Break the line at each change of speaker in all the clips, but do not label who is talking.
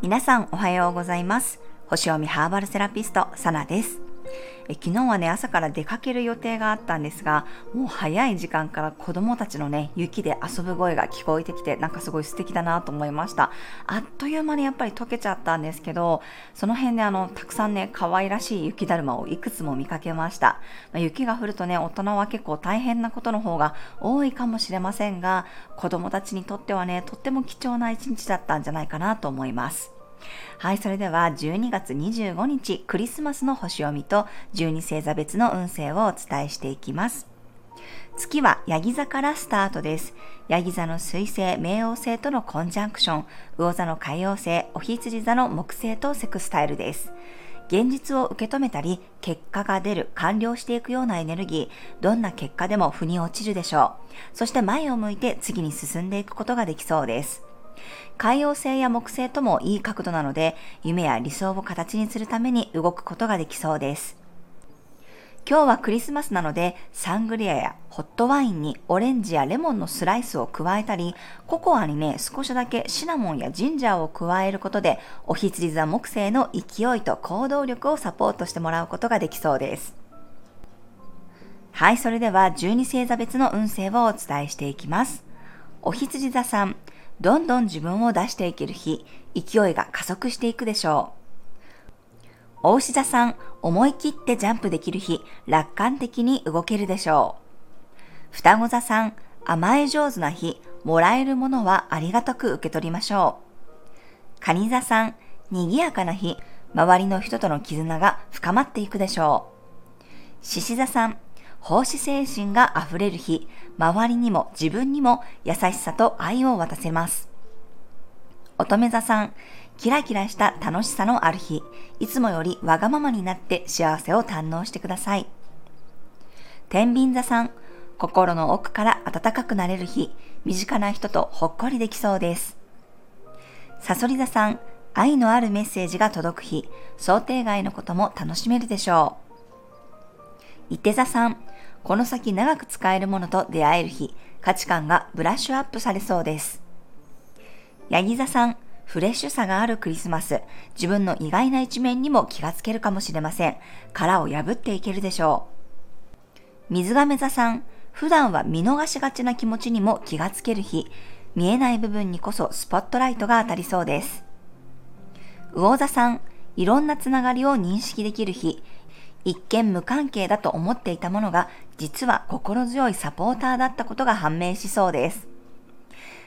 皆さんおはようございます。星読みハーバルセラピスト、サナです。え昨日はね、朝から出かける予定があったんですが、もう早い時間から子供たちのね、雪で遊ぶ声が聞こえてきて、なんかすごい素敵だなと思いました。あっという間にやっぱり溶けちゃったんですけど、その辺であの、たくさんね、可愛らしい雪だるまをいくつも見かけました。まあ、雪が降るとね、大人は結構大変なことの方が多いかもしれませんが、子供たちにとってはね、とっても貴重な一日だったんじゃないかなと思います。はい、それでは12月25日クリスマスの星読みと12星座別の運勢をお伝えしていきます。月はヤギ座からスタートです。ヤギ座の水星、冥王星とのコンジャンクション、魚座の海王星、お羊座の木星とセクスタイルです。現実を受け止めたり、結果が出る、完了していくようなエネルギー、どんな結果でも腑に落ちるでしょう。そして前を向いて次に進んでいくことができそうです。海洋星や木星ともいい角度なので、夢や理想を形にするために動くことができそうです。今日はクリスマスなので、サングリアやホットワインにオレンジやレモンのスライスを加えたり、ココアにね、少しだけシナモンやジンジャーを加えることで、お羊座木星の勢いと行動力をサポートしてもらうことができそうです。はい、それでは12星座別の運勢をお伝えしていきます。お羊座さん、どんどん自分を出していける日、勢いが加速していくでしょう。大志座さん、思い切ってジャンプできる日、楽観的に動けるでしょう。双子座さん、甘え上手な日、もらえるものはありがたく受け取りましょう。蟹座さん、賑やかな日、周りの人との絆が深まっていくでしょう。獅子座さん、奉仕精神が溢れる日、周りにも自分にも優しさと愛を渡せます。乙女座さん、キラキラした楽しさのある日、いつもよりわがままになって幸せを堪能してください。天秤座さん、心の奥から暖かくなれる日、身近な人とほっこりできそうです。サソリ座さん、愛のあるメッセージが届く日、想定外のことも楽しめるでしょう。伊手座さん、この先長く使えるものと出会える日、価値観がブラッシュアップされそうです。ヤギ座さん、フレッシュさがあるクリスマス、自分の意外な一面にも気がつけるかもしれません。殻を破っていけるでしょう。水亀座さん、普段は見逃しがちな気持ちにも気がつける日、見えない部分にこそスポットライトが当たりそうです。魚座さん、いろんなつながりを認識できる日、一見無関係だと思っていたものが実は心強いサポーターだったことが判明しそうです。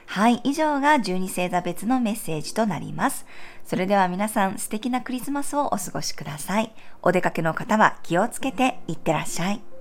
はい、以上が12星座別のメッセージとなります。それでは皆さん素敵なクリスマスをお過ごしください。お出かけの方は気をつけていってらっしゃい。